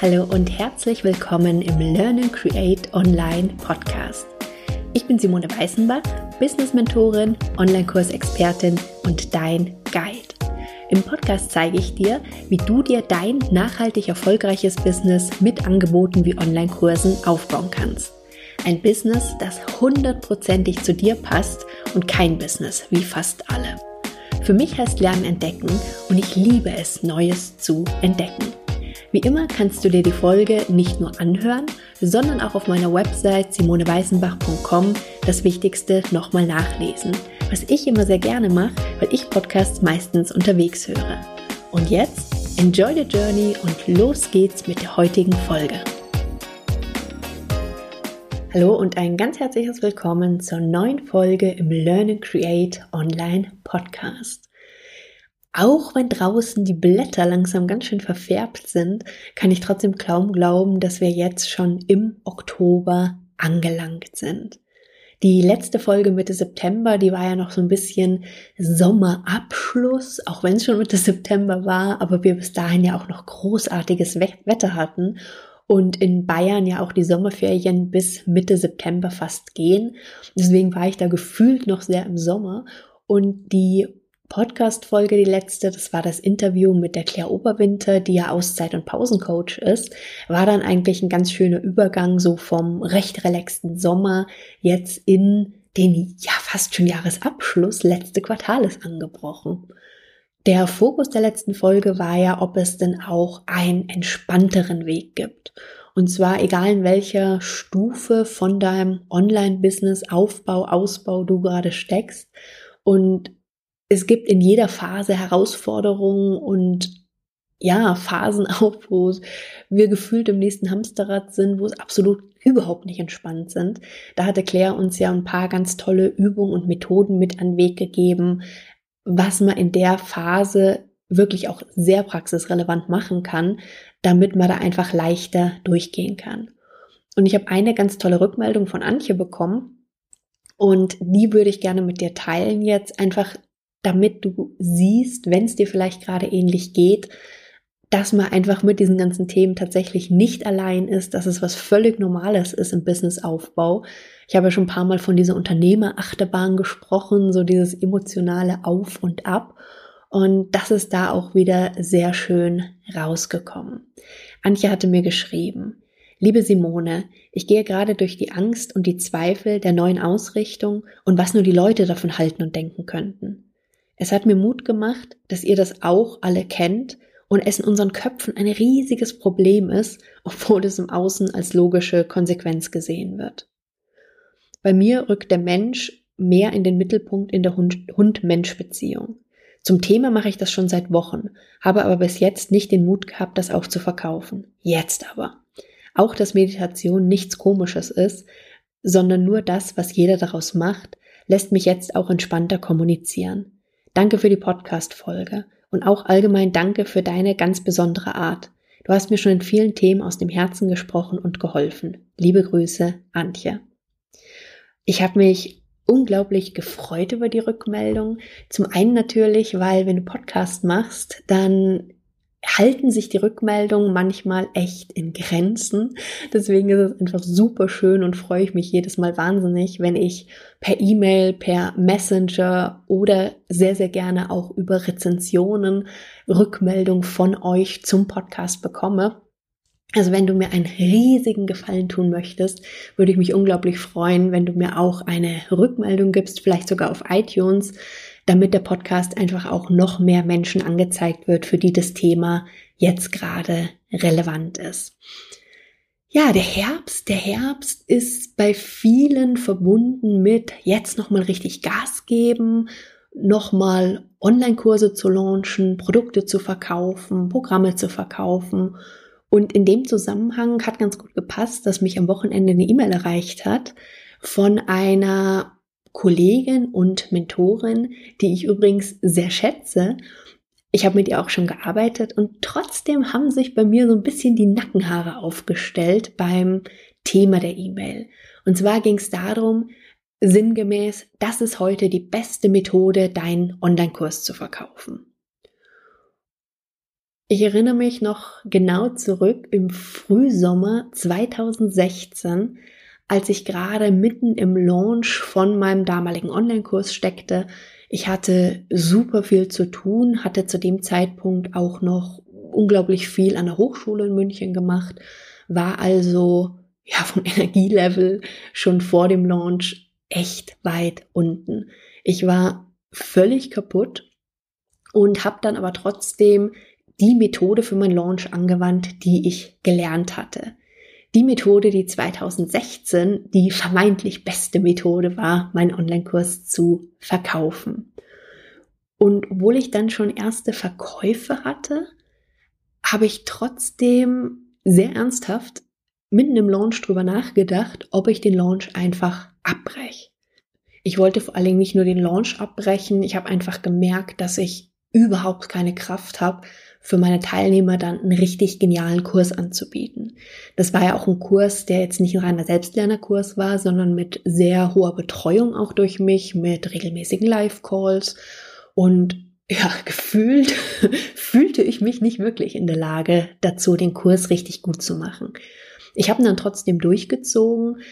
Hallo und herzlich willkommen im Learn and Create Online Podcast. Ich bin Simone Weißenbach, Business Mentorin, Online-Kursexpertin und dein Guide. Im Podcast zeige ich dir, wie du dir dein nachhaltig erfolgreiches Business mit Angeboten wie Online-Kursen aufbauen kannst. Ein Business, das hundertprozentig zu dir passt und kein Business wie fast alle. Für mich heißt Lernen entdecken und ich liebe es, Neues zu entdecken. Wie immer kannst du dir die Folge nicht nur anhören, sondern auch auf meiner Website simoneweißenbach.com das Wichtigste nochmal nachlesen, was ich immer sehr gerne mache, weil ich Podcasts meistens unterwegs höre. Und jetzt enjoy the journey und los geht's mit der heutigen Folge. Hallo und ein ganz herzliches Willkommen zur neuen Folge im Learn and Create Online Podcast. Auch wenn draußen die Blätter langsam ganz schön verfärbt sind, kann ich trotzdem kaum glauben, dass wir jetzt schon im Oktober angelangt sind. Die letzte Folge Mitte September, die war ja noch so ein bisschen Sommerabschluss, auch wenn es schon Mitte September war, aber wir bis dahin ja auch noch großartiges Wetter hatten und in Bayern ja auch die Sommerferien bis Mitte September fast gehen. Deswegen war ich da gefühlt noch sehr im Sommer und die Podcast-Folge, die letzte, das war das Interview mit der Claire Oberwinter, die ja Auszeit- und Pausencoach ist, war dann eigentlich ein ganz schöner Übergang so vom recht relaxten Sommer jetzt in den ja fast schon Jahresabschluss, letzte Quartal ist angebrochen. Der Fokus der letzten Folge war ja, ob es denn auch einen entspannteren Weg gibt. Und zwar egal in welcher Stufe von deinem Online-Business Aufbau, Ausbau du gerade steckst. Und es gibt in jeder Phase Herausforderungen und ja, Phasen auch, wo wir gefühlt im nächsten Hamsterrad sind, wo es absolut überhaupt nicht entspannt sind. Da hatte Claire uns ja ein paar ganz tolle Übungen und Methoden mit an den Weg gegeben, was man in der Phase wirklich auch sehr praxisrelevant machen kann, damit man da einfach leichter durchgehen kann. Und ich habe eine ganz tolle Rückmeldung von Antje bekommen und die würde ich gerne mit dir teilen jetzt einfach damit du siehst, wenn es dir vielleicht gerade ähnlich geht, dass man einfach mit diesen ganzen Themen tatsächlich nicht allein ist, dass es was völlig Normales ist im Businessaufbau. Ich habe ja schon ein paar Mal von dieser Unternehmerachterbahn gesprochen, so dieses emotionale Auf und Ab. Und das ist da auch wieder sehr schön rausgekommen. Antje hatte mir geschrieben, Liebe Simone, ich gehe gerade durch die Angst und die Zweifel der neuen Ausrichtung und was nur die Leute davon halten und denken könnten. Es hat mir Mut gemacht, dass ihr das auch alle kennt und es in unseren Köpfen ein riesiges Problem ist, obwohl es im Außen als logische Konsequenz gesehen wird. Bei mir rückt der Mensch mehr in den Mittelpunkt in der Hund-Mensch-Beziehung. Zum Thema mache ich das schon seit Wochen, habe aber bis jetzt nicht den Mut gehabt, das auch zu verkaufen. Jetzt aber. Auch dass Meditation nichts Komisches ist, sondern nur das, was jeder daraus macht, lässt mich jetzt auch entspannter kommunizieren. Danke für die Podcast-Folge und auch allgemein danke für deine ganz besondere Art. Du hast mir schon in vielen Themen aus dem Herzen gesprochen und geholfen. Liebe Grüße, Antje. Ich habe mich unglaublich gefreut über die Rückmeldung. Zum einen natürlich, weil wenn du Podcast machst, dann halten sich die Rückmeldungen manchmal echt in Grenzen. Deswegen ist es einfach super schön und freue ich mich jedes Mal wahnsinnig, wenn ich per E-Mail, per Messenger oder sehr, sehr gerne auch über Rezensionen Rückmeldung von euch zum Podcast bekomme. Also wenn du mir einen riesigen Gefallen tun möchtest, würde ich mich unglaublich freuen, wenn du mir auch eine Rückmeldung gibst, vielleicht sogar auf iTunes damit der Podcast einfach auch noch mehr Menschen angezeigt wird, für die das Thema jetzt gerade relevant ist. Ja, der Herbst, der Herbst ist bei vielen verbunden mit jetzt nochmal richtig Gas geben, nochmal Online-Kurse zu launchen, Produkte zu verkaufen, Programme zu verkaufen. Und in dem Zusammenhang hat ganz gut gepasst, dass mich am Wochenende eine E-Mail erreicht hat von einer Kollegin und Mentorin, die ich übrigens sehr schätze. Ich habe mit ihr auch schon gearbeitet und trotzdem haben sich bei mir so ein bisschen die Nackenhaare aufgestellt beim Thema der E-Mail. Und zwar ging es darum, sinngemäß, das ist heute die beste Methode, deinen Online-Kurs zu verkaufen. Ich erinnere mich noch genau zurück im Frühsommer 2016, als ich gerade mitten im Launch von meinem damaligen Online-Kurs steckte. Ich hatte super viel zu tun, hatte zu dem Zeitpunkt auch noch unglaublich viel an der Hochschule in München gemacht, war also ja vom Energielevel schon vor dem Launch echt weit unten. Ich war völlig kaputt und habe dann aber trotzdem die Methode für meinen Launch angewandt, die ich gelernt hatte. Die Methode, die 2016 die vermeintlich beste Methode war, meinen Online-Kurs zu verkaufen. Und obwohl ich dann schon erste Verkäufe hatte, habe ich trotzdem sehr ernsthaft mitten im Launch drüber nachgedacht, ob ich den Launch einfach abbreche. Ich wollte vor allen Dingen nicht nur den Launch abbrechen, ich habe einfach gemerkt, dass ich überhaupt keine Kraft habe, für meine Teilnehmer dann einen richtig genialen Kurs anzubieten. Das war ja auch ein Kurs, der jetzt nicht ein reiner Selbstlernerkurs war, sondern mit sehr hoher Betreuung auch durch mich, mit regelmäßigen Live-Calls und ja, gefühlt fühlte ich mich nicht wirklich in der Lage dazu, den Kurs richtig gut zu machen. Ich habe ihn dann trotzdem durchgezogen,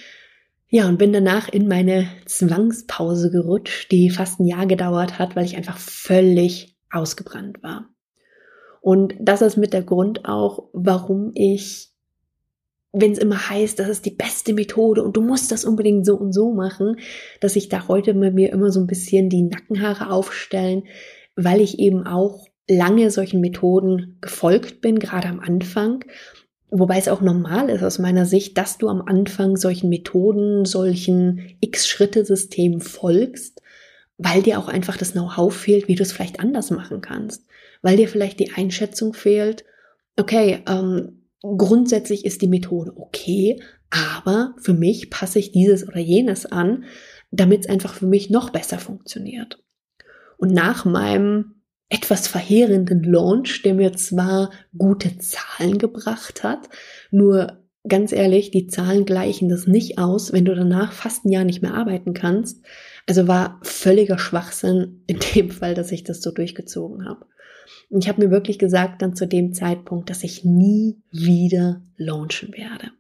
ja, und bin danach in meine Zwangspause gerutscht, die fast ein Jahr gedauert hat, weil ich einfach völlig ausgebrannt war. Und das ist mit der Grund auch, warum ich, wenn es immer heißt, das ist die beste Methode und du musst das unbedingt so und so machen, dass ich da heute mit mir immer so ein bisschen die Nackenhaare aufstellen, weil ich eben auch lange solchen Methoden gefolgt bin, gerade am Anfang. Wobei es auch normal ist aus meiner Sicht, dass du am Anfang solchen Methoden, solchen X-Schritte-Systemen folgst, weil dir auch einfach das Know-how fehlt, wie du es vielleicht anders machen kannst weil dir vielleicht die Einschätzung fehlt, okay, ähm, grundsätzlich ist die Methode okay, aber für mich passe ich dieses oder jenes an, damit es einfach für mich noch besser funktioniert. Und nach meinem etwas verheerenden Launch, der mir zwar gute Zahlen gebracht hat, nur ganz ehrlich, die Zahlen gleichen das nicht aus, wenn du danach fast ein Jahr nicht mehr arbeiten kannst. Also war völliger Schwachsinn in dem Fall, dass ich das so durchgezogen habe. Und ich habe mir wirklich gesagt dann zu dem Zeitpunkt, dass ich nie wieder launchen werde.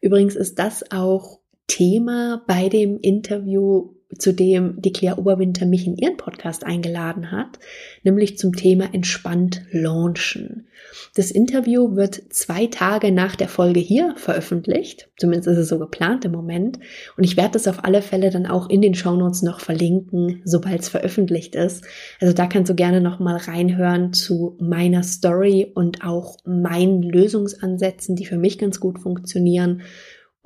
Übrigens ist das auch Thema bei dem Interview zu dem die Claire Oberwinter mich in ihren Podcast eingeladen hat, nämlich zum Thema entspannt launchen. Das Interview wird zwei Tage nach der Folge hier veröffentlicht, zumindest ist es so geplant im Moment, und ich werde das auf alle Fälle dann auch in den Shownotes noch verlinken, sobald es veröffentlicht ist. Also da kannst du gerne noch mal reinhören zu meiner Story und auch meinen Lösungsansätzen, die für mich ganz gut funktionieren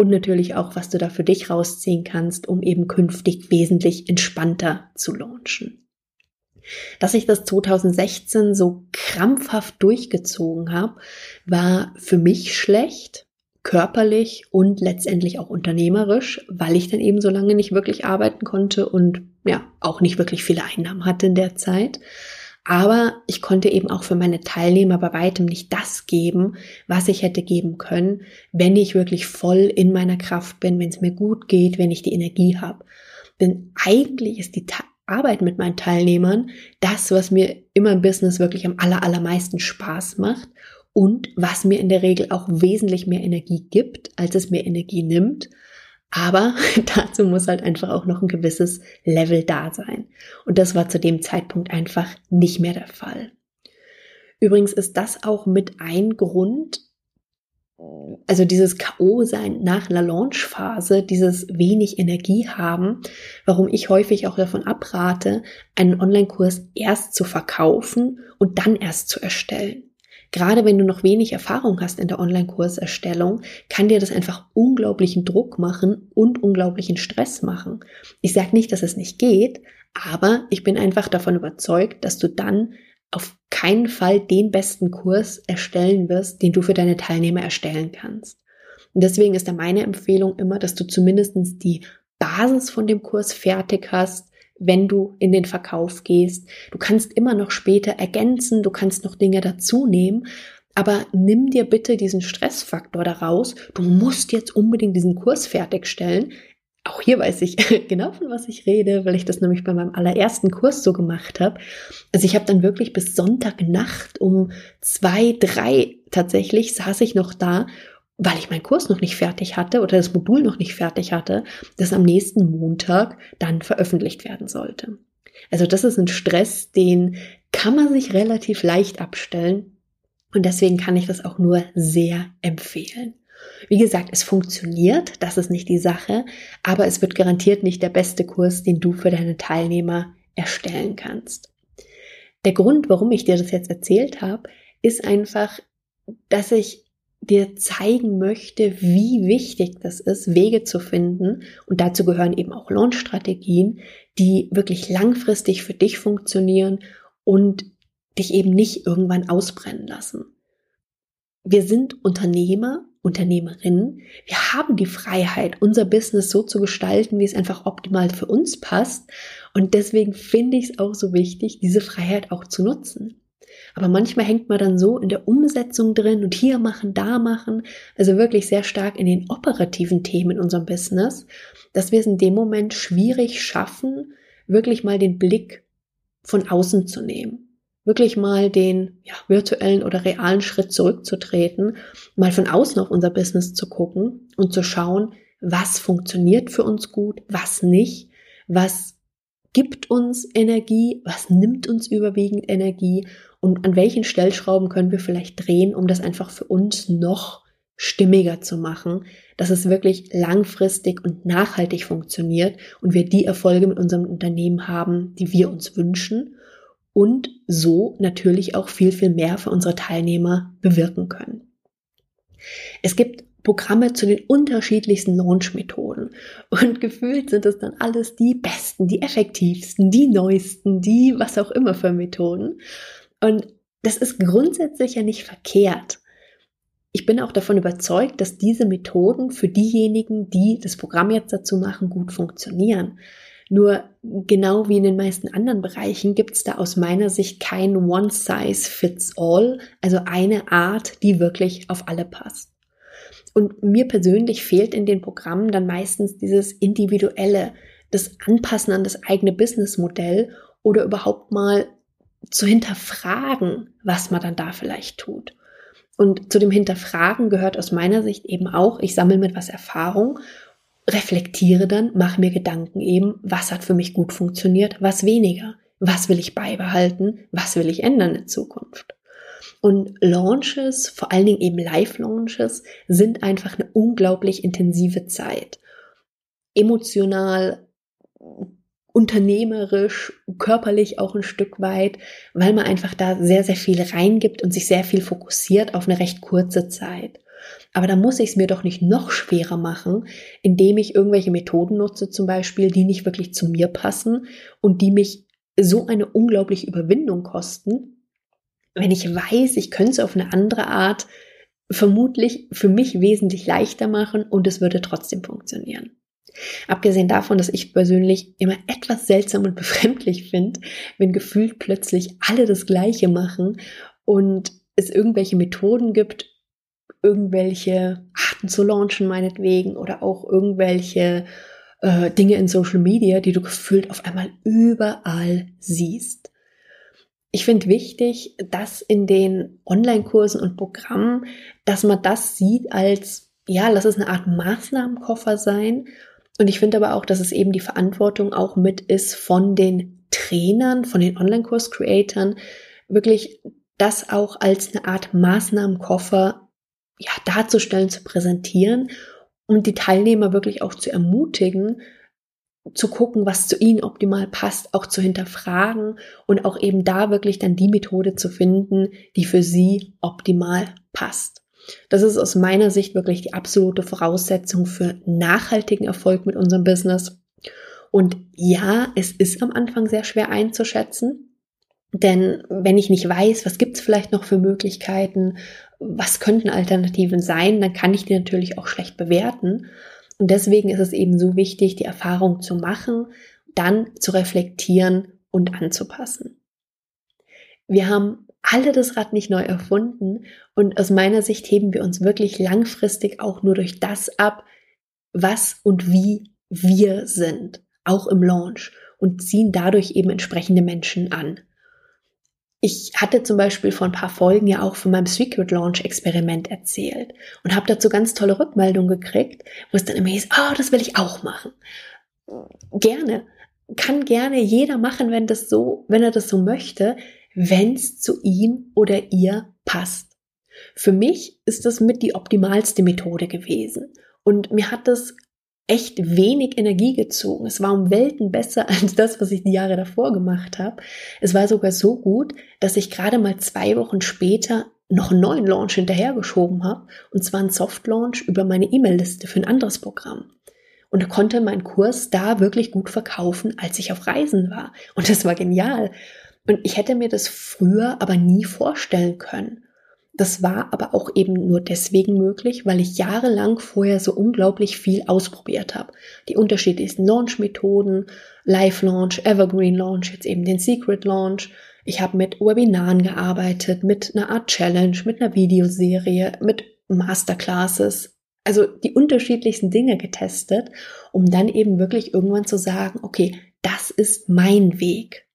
und natürlich auch, was du da für dich rausziehen kannst, um eben künftig wesentlich entspannter zu launchen. Dass ich das 2016 so krampfhaft durchgezogen habe, war für mich schlecht, körperlich und letztendlich auch unternehmerisch, weil ich dann eben so lange nicht wirklich arbeiten konnte und ja, auch nicht wirklich viele Einnahmen hatte in der Zeit. Aber ich konnte eben auch für meine Teilnehmer bei weitem nicht das geben, was ich hätte geben können, wenn ich wirklich voll in meiner Kraft bin, wenn es mir gut geht, wenn ich die Energie habe. Denn eigentlich ist die Arbeit mit meinen Teilnehmern das, was mir immer im Business wirklich am aller, allermeisten Spaß macht und was mir in der Regel auch wesentlich mehr Energie gibt, als es mir Energie nimmt. Aber dazu muss halt einfach auch noch ein gewisses Level da sein. Und das war zu dem Zeitpunkt einfach nicht mehr der Fall. Übrigens ist das auch mit ein Grund, also dieses K.O. sein nach einer Launch-Phase, dieses wenig Energie haben, warum ich häufig auch davon abrate, einen Online-Kurs erst zu verkaufen und dann erst zu erstellen. Gerade wenn du noch wenig Erfahrung hast in der Online-Kurserstellung, kann dir das einfach unglaublichen Druck machen und unglaublichen Stress machen. Ich sage nicht, dass es nicht geht, aber ich bin einfach davon überzeugt, dass du dann auf keinen Fall den besten Kurs erstellen wirst, den du für deine Teilnehmer erstellen kannst. Und deswegen ist da meine Empfehlung immer, dass du zumindestens die Basis von dem Kurs fertig hast, wenn du in den Verkauf gehst. Du kannst immer noch später ergänzen, du kannst noch Dinge dazu nehmen, aber nimm dir bitte diesen Stressfaktor daraus. Du musst jetzt unbedingt diesen Kurs fertigstellen. auch hier weiß ich genau, von was ich rede, weil ich das nämlich bei meinem allerersten Kurs so gemacht habe. Also ich habe dann wirklich bis Sonntagnacht um zwei, drei tatsächlich saß ich noch da, weil ich meinen Kurs noch nicht fertig hatte oder das Modul noch nicht fertig hatte, das am nächsten Montag dann veröffentlicht werden sollte. Also das ist ein Stress, den kann man sich relativ leicht abstellen und deswegen kann ich das auch nur sehr empfehlen. Wie gesagt, es funktioniert, das ist nicht die Sache, aber es wird garantiert nicht der beste Kurs, den du für deine Teilnehmer erstellen kannst. Der Grund, warum ich dir das jetzt erzählt habe, ist einfach, dass ich dir zeigen möchte, wie wichtig das ist, Wege zu finden. Und dazu gehören eben auch Launch-Strategien, die wirklich langfristig für dich funktionieren und dich eben nicht irgendwann ausbrennen lassen. Wir sind Unternehmer Unternehmerinnen, wir haben die Freiheit, unser Business so zu gestalten, wie es einfach optimal für uns passt. Und deswegen finde ich es auch so wichtig, diese Freiheit auch zu nutzen. Aber manchmal hängt man dann so in der Umsetzung drin und hier machen, da machen, also wirklich sehr stark in den operativen Themen in unserem Business, dass wir es in dem Moment schwierig schaffen, wirklich mal den Blick von außen zu nehmen. Wirklich mal den ja, virtuellen oder realen Schritt zurückzutreten, mal von außen auf unser Business zu gucken und zu schauen, was funktioniert für uns gut, was nicht, was gibt uns Energie, was nimmt uns überwiegend Energie und an welchen Stellschrauben können wir vielleicht drehen, um das einfach für uns noch stimmiger zu machen, dass es wirklich langfristig und nachhaltig funktioniert und wir die Erfolge mit unserem Unternehmen haben, die wir uns wünschen und so natürlich auch viel, viel mehr für unsere Teilnehmer bewirken können. Es gibt Programme zu den unterschiedlichsten Launch-Methoden. Und gefühlt sind es dann alles die besten, die effektivsten, die neuesten, die was auch immer für Methoden. Und das ist grundsätzlich ja nicht verkehrt. Ich bin auch davon überzeugt, dass diese Methoden für diejenigen, die das Programm jetzt dazu machen, gut funktionieren. Nur genau wie in den meisten anderen Bereichen gibt es da aus meiner Sicht kein One-Size-Fits-All, also eine Art, die wirklich auf alle passt. Und mir persönlich fehlt in den Programmen dann meistens dieses individuelle, das Anpassen an das eigene Businessmodell oder überhaupt mal zu hinterfragen, was man dann da vielleicht tut. Und zu dem Hinterfragen gehört aus meiner Sicht eben auch, ich sammle mit was Erfahrung reflektiere dann, mache mir Gedanken eben, was hat für mich gut funktioniert, was weniger, was will ich beibehalten, was will ich ändern in Zukunft. Und Launches, vor allen Dingen eben Live-Launches, sind einfach eine unglaublich intensive Zeit. Emotional, unternehmerisch, körperlich auch ein Stück weit, weil man einfach da sehr, sehr viel reingibt und sich sehr viel fokussiert auf eine recht kurze Zeit. Aber da muss ich es mir doch nicht noch schwerer machen, indem ich irgendwelche Methoden nutze, zum Beispiel, die nicht wirklich zu mir passen und die mich so eine unglaubliche Überwindung kosten, wenn ich weiß, ich könnte es auf eine andere Art vermutlich für mich wesentlich leichter machen und es würde trotzdem funktionieren. Abgesehen davon, dass ich persönlich immer etwas seltsam und befremdlich finde, wenn gefühlt plötzlich alle das Gleiche machen und es irgendwelche Methoden gibt, irgendwelche Arten zu launchen, meinetwegen, oder auch irgendwelche äh, Dinge in Social Media, die du gefühlt auf einmal überall siehst. Ich finde wichtig, dass in den Online-Kursen und Programmen, dass man das sieht als, ja, lass es eine Art Maßnahmenkoffer sein. Und ich finde aber auch, dass es eben die Verantwortung auch mit ist von den Trainern, von den Online-Kurs-Creatern, wirklich das auch als eine Art Maßnahmenkoffer ja, darzustellen, zu präsentieren und die Teilnehmer wirklich auch zu ermutigen, zu gucken, was zu ihnen optimal passt, auch zu hinterfragen und auch eben da wirklich dann die Methode zu finden, die für sie optimal passt. Das ist aus meiner Sicht wirklich die absolute Voraussetzung für nachhaltigen Erfolg mit unserem Business. Und ja, es ist am Anfang sehr schwer einzuschätzen, denn wenn ich nicht weiß, was gibt's vielleicht noch für Möglichkeiten, was könnten Alternativen sein, dann kann ich die natürlich auch schlecht bewerten. Und deswegen ist es eben so wichtig, die Erfahrung zu machen, dann zu reflektieren und anzupassen. Wir haben alle das Rad nicht neu erfunden und aus meiner Sicht heben wir uns wirklich langfristig auch nur durch das ab, was und wie wir sind, auch im Launch und ziehen dadurch eben entsprechende Menschen an. Ich hatte zum Beispiel vor ein paar Folgen ja auch von meinem Secret Launch Experiment erzählt und habe dazu ganz tolle Rückmeldungen gekriegt, wo es dann immer hieß, oh, das will ich auch machen. Gerne. Kann gerne jeder machen, wenn das so, wenn er das so möchte, wenn es zu ihm oder ihr passt. Für mich ist das mit die optimalste Methode gewesen. Und mir hat das echt wenig Energie gezogen. Es war um Welten besser als das, was ich die Jahre davor gemacht habe. Es war sogar so gut, dass ich gerade mal zwei Wochen später noch einen neuen Launch hinterhergeschoben habe, und zwar einen Soft Launch über meine E-Mail-Liste für ein anderes Programm. Und konnte meinen Kurs da wirklich gut verkaufen, als ich auf Reisen war. Und das war genial. Und ich hätte mir das früher aber nie vorstellen können. Das war aber auch eben nur deswegen möglich, weil ich jahrelang vorher so unglaublich viel ausprobiert habe. Die unterschiedlichsten Launch-Methoden, Live-Launch, Evergreen-Launch, jetzt eben den Secret-Launch. Ich habe mit Webinaren gearbeitet, mit einer Art Challenge, mit einer Videoserie, mit Masterclasses. Also die unterschiedlichsten Dinge getestet, um dann eben wirklich irgendwann zu sagen, okay, das ist mein Weg.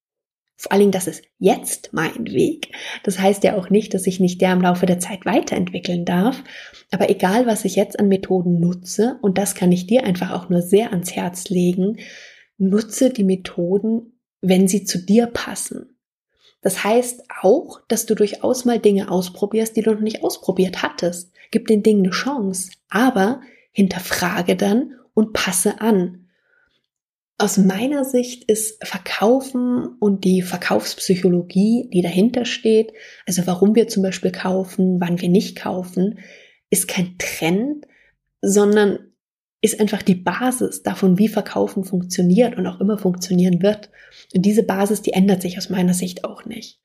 Vor allen Dingen, das ist jetzt mein Weg. Das heißt ja auch nicht, dass ich nicht der im Laufe der Zeit weiterentwickeln darf. Aber egal, was ich jetzt an Methoden nutze, und das kann ich dir einfach auch nur sehr ans Herz legen, nutze die Methoden, wenn sie zu dir passen. Das heißt auch, dass du durchaus mal Dinge ausprobierst, die du noch nicht ausprobiert hattest. Gib den Dingen eine Chance, aber hinterfrage dann und passe an. Aus meiner Sicht ist Verkaufen und die Verkaufspsychologie, die dahinter steht, also warum wir zum Beispiel kaufen, wann wir nicht kaufen, ist kein Trend, sondern ist einfach die Basis davon, wie Verkaufen funktioniert und auch immer funktionieren wird. Und diese Basis, die ändert sich aus meiner Sicht auch nicht.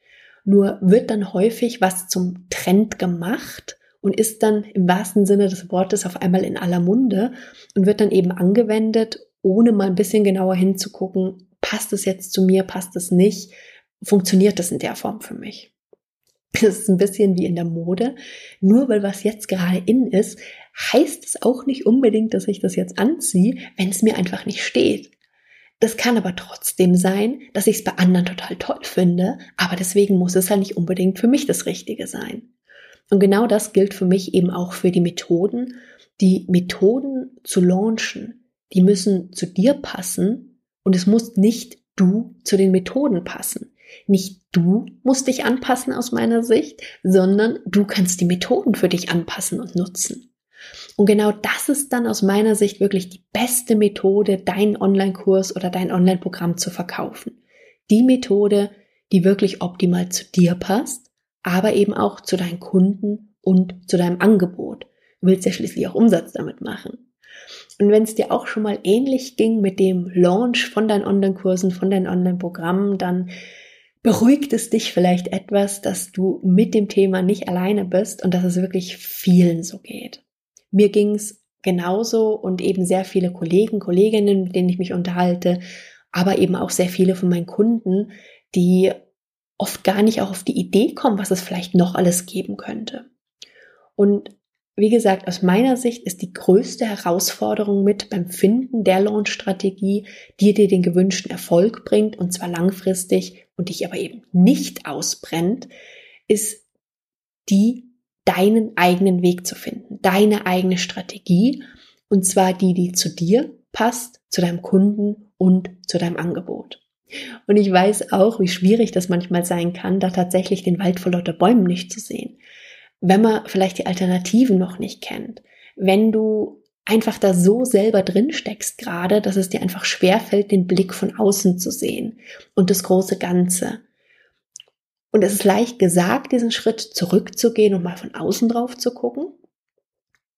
Nur wird dann häufig was zum Trend gemacht und ist dann im wahrsten Sinne des Wortes auf einmal in aller Munde und wird dann eben angewendet, ohne mal ein bisschen genauer hinzugucken, passt es jetzt zu mir, passt es nicht, funktioniert das in der Form für mich. Das ist ein bisschen wie in der Mode. Nur weil was jetzt gerade in ist, heißt es auch nicht unbedingt, dass ich das jetzt anziehe, wenn es mir einfach nicht steht. Das kann aber trotzdem sein, dass ich es bei anderen total toll finde, aber deswegen muss es ja nicht unbedingt für mich das Richtige sein. Und genau das gilt für mich eben auch für die Methoden. Die Methoden zu launchen, die müssen zu dir passen und es muss nicht du zu den Methoden passen. Nicht du musst dich anpassen aus meiner Sicht, sondern du kannst die Methoden für dich anpassen und nutzen. Und genau das ist dann aus meiner Sicht wirklich die beste Methode, deinen Online-Kurs oder dein Online-Programm zu verkaufen. Die Methode, die wirklich optimal zu dir passt, aber eben auch zu deinen Kunden und zu deinem Angebot. Du willst ja schließlich auch Umsatz damit machen. Und wenn es dir auch schon mal ähnlich ging mit dem Launch von deinen Online-Kursen, von deinen Online-Programmen, dann beruhigt es dich vielleicht etwas, dass du mit dem Thema nicht alleine bist und dass es wirklich vielen so geht. Mir ging es genauso und eben sehr viele Kollegen, Kolleginnen, mit denen ich mich unterhalte, aber eben auch sehr viele von meinen Kunden, die oft gar nicht auch auf die Idee kommen, was es vielleicht noch alles geben könnte. Und wie gesagt, aus meiner Sicht ist die größte Herausforderung mit beim Finden der Launch-Strategie, die dir den gewünschten Erfolg bringt und zwar langfristig und dich aber eben nicht ausbrennt, ist die, deinen eigenen Weg zu finden, deine eigene Strategie und zwar die, die zu dir passt, zu deinem Kunden und zu deinem Angebot. Und ich weiß auch, wie schwierig das manchmal sein kann, da tatsächlich den Wald vor lauter Bäumen nicht zu sehen wenn man vielleicht die Alternativen noch nicht kennt, wenn du einfach da so selber drin steckst gerade, dass es dir einfach schwerfällt, den Blick von außen zu sehen und das große Ganze. Und es ist leicht gesagt, diesen Schritt zurückzugehen und mal von außen drauf zu gucken.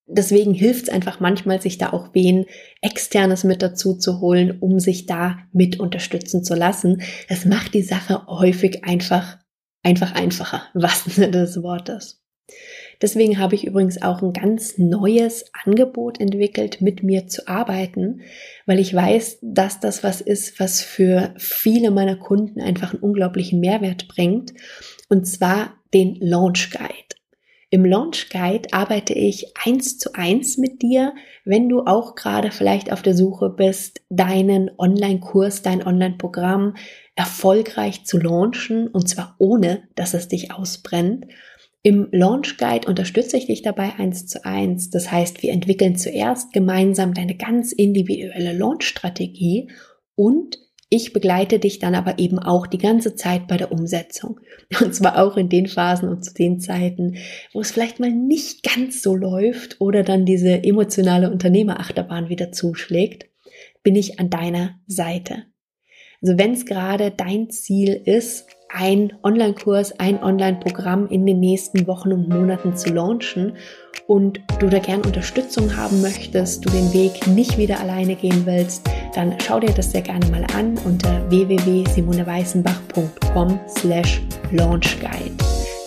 Deswegen hilft es einfach manchmal, sich da auch wen externes mit dazu zu holen, um sich da mit unterstützen zu lassen. Es macht die Sache häufig einfach, einfach einfacher, was des Wortes. Deswegen habe ich übrigens auch ein ganz neues Angebot entwickelt, mit mir zu arbeiten, weil ich weiß, dass das was ist, was für viele meiner Kunden einfach einen unglaublichen Mehrwert bringt, und zwar den Launch Guide. Im Launch Guide arbeite ich eins zu eins mit dir, wenn du auch gerade vielleicht auf der Suche bist, deinen Online-Kurs, dein Online-Programm erfolgreich zu launchen und zwar ohne, dass es dich ausbrennt. Im Launch Guide unterstütze ich dich dabei eins zu eins. Das heißt, wir entwickeln zuerst gemeinsam deine ganz individuelle Launch-Strategie und ich begleite dich dann aber eben auch die ganze Zeit bei der Umsetzung. Und zwar auch in den Phasen und zu den Zeiten, wo es vielleicht mal nicht ganz so läuft oder dann diese emotionale Unternehmerachterbahn wieder zuschlägt, bin ich an deiner Seite. Also wenn es gerade dein Ziel ist, ein Online-Kurs, ein Online-Programm in den nächsten Wochen und Monaten zu launchen und du da gern Unterstützung haben möchtest, du den Weg nicht wieder alleine gehen willst, dann schau dir das sehr gerne mal an unter www.simoneweißenbach.com slash launchguide.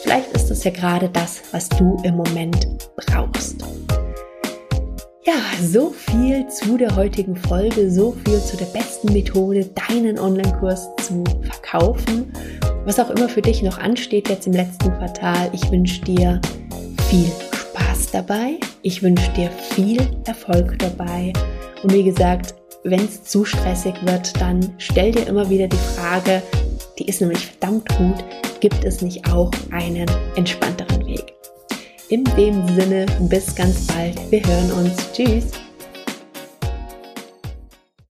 Vielleicht ist das ja gerade das, was du im Moment brauchst. Ja, so viel zu der heutigen Folge, so viel zu der besten Methode, deinen Online-Kurs zu verkaufen. Was auch immer für dich noch ansteht jetzt im letzten Quartal, ich wünsche dir viel Spaß dabei. Ich wünsche dir viel Erfolg dabei. Und wie gesagt, wenn es zu stressig wird, dann stell dir immer wieder die Frage, die ist nämlich verdammt gut, gibt es nicht auch einen entspannteren Weg? In dem Sinne, bis ganz bald. Wir hören uns. Tschüss.